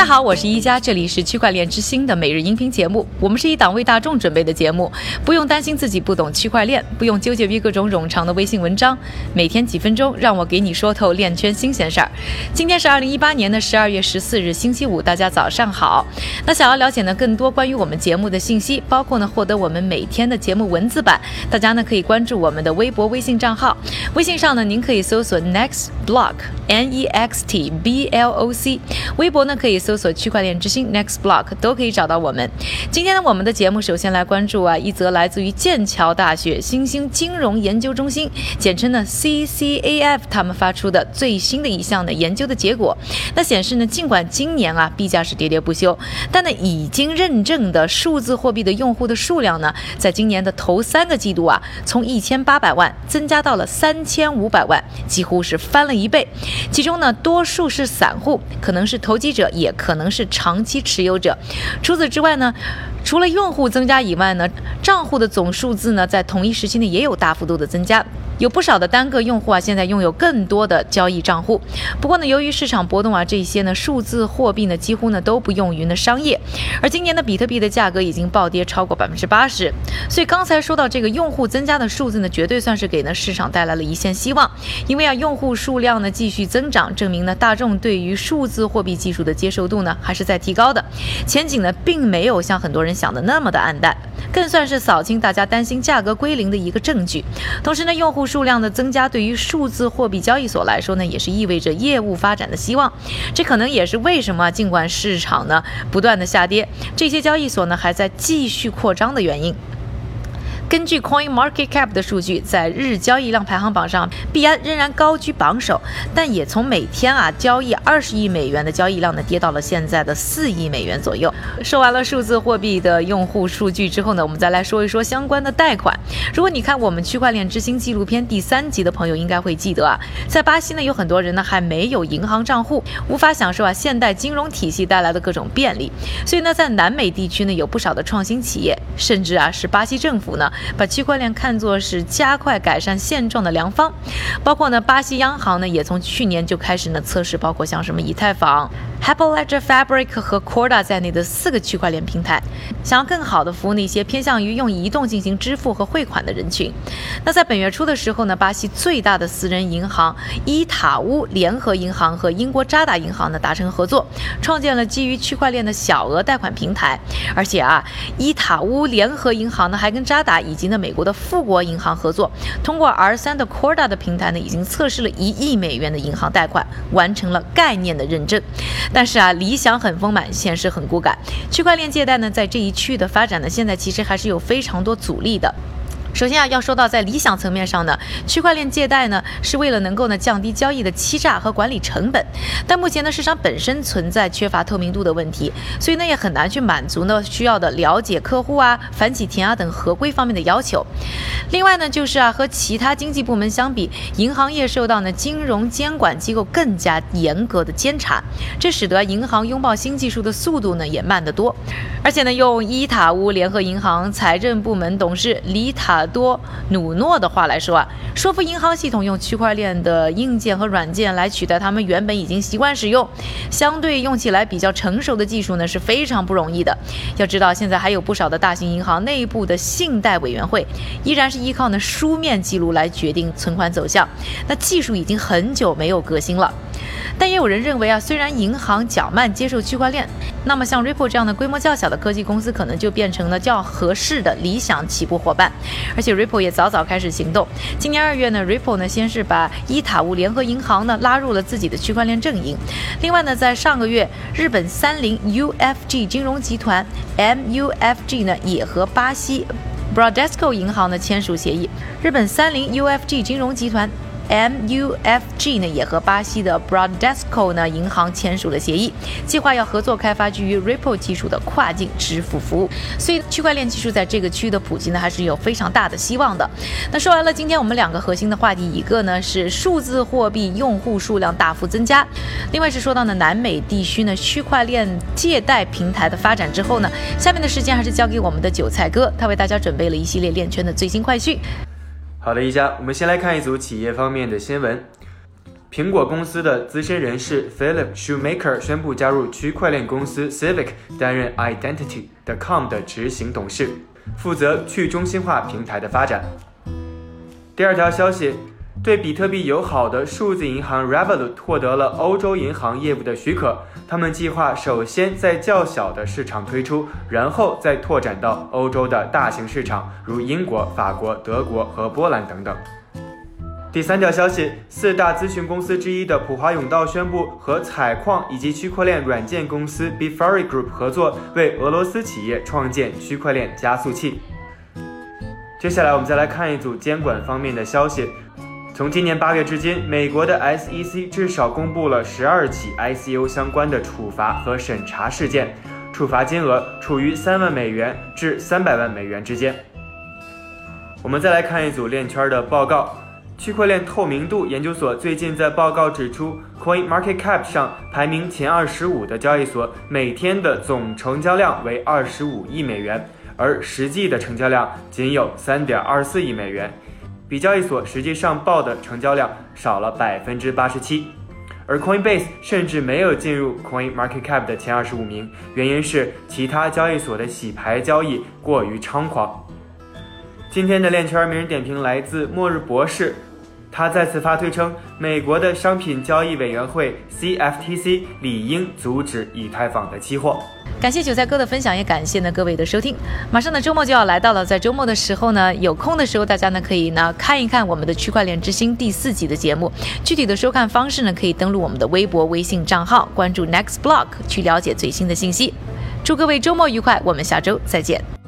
大家好，我是一加，这里是区块链之星的每日音频节目。我们是一档为大众准备的节目，不用担心自己不懂区块链，不用纠结于各种冗长的微信文章。每天几分钟，让我给你说透链圈新鲜事儿。今天是二零一八年的十二月十四日，星期五，大家早上好。那想要了解呢更多关于我们节目的信息，包括呢获得我们每天的节目文字版，大家呢可以关注我们的微博、微信账号。微信上呢，您可以搜索 Next Block N E X T B L O C，微博呢可以搜。搜索区块链之星 Next Block 都可以找到我们。今天呢，我们的节目首先来关注啊一则来自于剑桥大学新兴金融研究中心，简称呢 CCAF，他们发出的最新的一项的研究的结果。那显示呢，尽管今年啊币价是喋喋不休，但呢已经认证的数字货币的用户的数量呢，在今年的头三个季度啊，从一千八百万增加到了三千五百万，几乎是翻了一倍。其中呢，多数是散户，可能是投机者也。可能是长期持有者。除此之外呢，除了用户增加以外呢，账户的总数字呢，在同一时期内也有大幅度的增加。有不少的单个用户啊，现在拥有更多的交易账户。不过呢，由于市场波动啊，这些呢数字货币呢几乎呢都不用于呢商业。而今年的比特币的价格已经暴跌超过百分之八十，所以刚才说到这个用户增加的数字呢，绝对算是给呢市场带来了一线希望。因为啊，用户数量呢继续增长，证明呢大众对于数字货币技术的接受度呢还是在提高的，前景呢并没有像很多人想的那么的暗淡，更算是扫清大家担心价格归零的一个证据。同时呢，用户。数量的增加对于数字货币交易所来说呢，也是意味着业务发展的希望。这可能也是为什么尽管市场呢不断的下跌，这些交易所呢还在继续扩张的原因。根据 Coin Market Cap 的数据，在日交易量排行榜上，币安仍然高居榜首，但也从每天啊交易二十亿美元的交易量呢，跌到了现在的四亿美元左右。说完了数字货币的用户数据之后呢，我们再来说一说相关的贷款。如果你看我们区块链之星纪录片第三集的朋友，应该会记得啊，在巴西呢，有很多人呢还没有银行账户，无法享受啊现代金融体系带来的各种便利。所以呢，在南美地区呢，有不少的创新企业，甚至啊是巴西政府呢。把区块链看作是加快改善现状的良方，包括呢，巴西央行呢也从去年就开始呢测试，包括像什么以太坊。Hyperledger Fabric 和 Corda 在内的四个区块链平台，想要更好的服务那些偏向于用移动进行支付和汇款的人群。那在本月初的时候呢，巴西最大的私人银行伊塔乌联合银行和英国渣打银行呢达成合作，创建了基于区块链的小额贷款平台。而且啊，伊塔乌联合银行呢还跟渣打以及呢美国的富国银行合作，通过 R3 的 Corda 的平台呢，已经测试了一亿美元的银行贷款，完成了概念的认证。但是啊，理想很丰满，现实很骨感。区块链借贷呢，在这一区域的发展呢，现在其实还是有非常多阻力的。首先啊，要说到在理想层面上呢，区块链借贷呢是为了能够呢降低交易的欺诈和管理成本，但目前呢市场本身存在缺乏透明度的问题，所以呢也很难去满足呢需要的了解客户啊、反洗钱啊等合规方面的要求。另外呢就是啊和其他经济部门相比，银行业受到呢金融监管机构更加严格的监察，这使得银行拥抱新技术的速度呢也慢得多。而且呢用伊塔乌联合银行财政部门董事李塔。多努诺的话来说啊，说服银行系统用区块链的硬件和软件来取代他们原本已经习惯使用、相对用起来比较成熟的技术呢，是非常不容易的。要知道，现在还有不少的大型银行内部的信贷委员会依然是依靠呢书面记录来决定存款走向，那技术已经很久没有革新了。但也有人认为啊，虽然银行较慢接受区块链，那么像 Ripple 这样的规模较小的科技公司，可能就变成了较合适的理想起步伙伴。而且 Ripple 也早早开始行动。今年二月呢，Ripple 呢先是把伊塔乌联合银行呢拉入了自己的区块链阵营。另外呢，在上个月，日本三菱 UFG 金融集团 MUFG 呢也和巴西 Bradesco 银行呢签署协议。日本三菱 UFG 金融集团。MUFG 呢也和巴西的 Bradesco 呢银行签署了协议，计划要合作开发基于 Ripple 技术的跨境支付服务。所以区块链技术在这个区域的普及呢还是有非常大的希望的。那说完了今天我们两个核心的话题，一个呢是数字货币用户数量大幅增加，另外是说到呢南美地区呢区块链借贷平台的发展之后呢，下面的时间还是交给我们的韭菜哥，他为大家准备了一系列链圈的最新快讯。好的，一家，我们先来看一组企业方面的新闻。苹果公司的资深人士 Philip Shoemaker 宣布加入区块链公司 Civic，担任 Identity.com 的执行董事，负责去中心化平台的发展。第二条消息，对比特币友好的数字银行 Revolut 获得了欧洲银行业务的许可，他们计划首先在较小的市场推出，然后再拓展到欧洲的大型市场，如英国、法国、德国和波兰等等。第三条消息，四大咨询公司之一的普华永道宣布和采矿以及区块链软件公司 Befari Group 合作，为俄罗斯企业创建区块链加速器。接下来，我们再来看一组监管方面的消息。从今年八月至今，美国的 SEC 至少公布了十二起 ICO 相关的处罚和审查事件，处罚金额处于三万美元至三百万美元之间。我们再来看一组链圈的报告。区块链透明度研究所最近在报告指出，Coin Market Cap 上排名前二十五的交易所每天的总成交量为二十五亿美元，而实际的成交量仅有三点二四亿美元，比交易所实际上报的成交量少了百分之八十七。而 Coinbase 甚至没有进入 Coin Market Cap 的前二十五名，原因是其他交易所的洗牌交易过于猖狂。今天的链圈名人点评来自末日博士。他再次发推称，美国的商品交易委员会 CFTC 理应阻止以太坊的期货。感谢韭菜哥的分享，也感谢呢各位的收听。马上呢周末就要来到了，在周末的时候呢，有空的时候大家呢可以呢看一看我们的区块链之星第四集的节目。具体的收看方式呢，可以登录我们的微博、微信账号，关注 Next Block 去了解最新的信息。祝各位周末愉快，我们下周再见。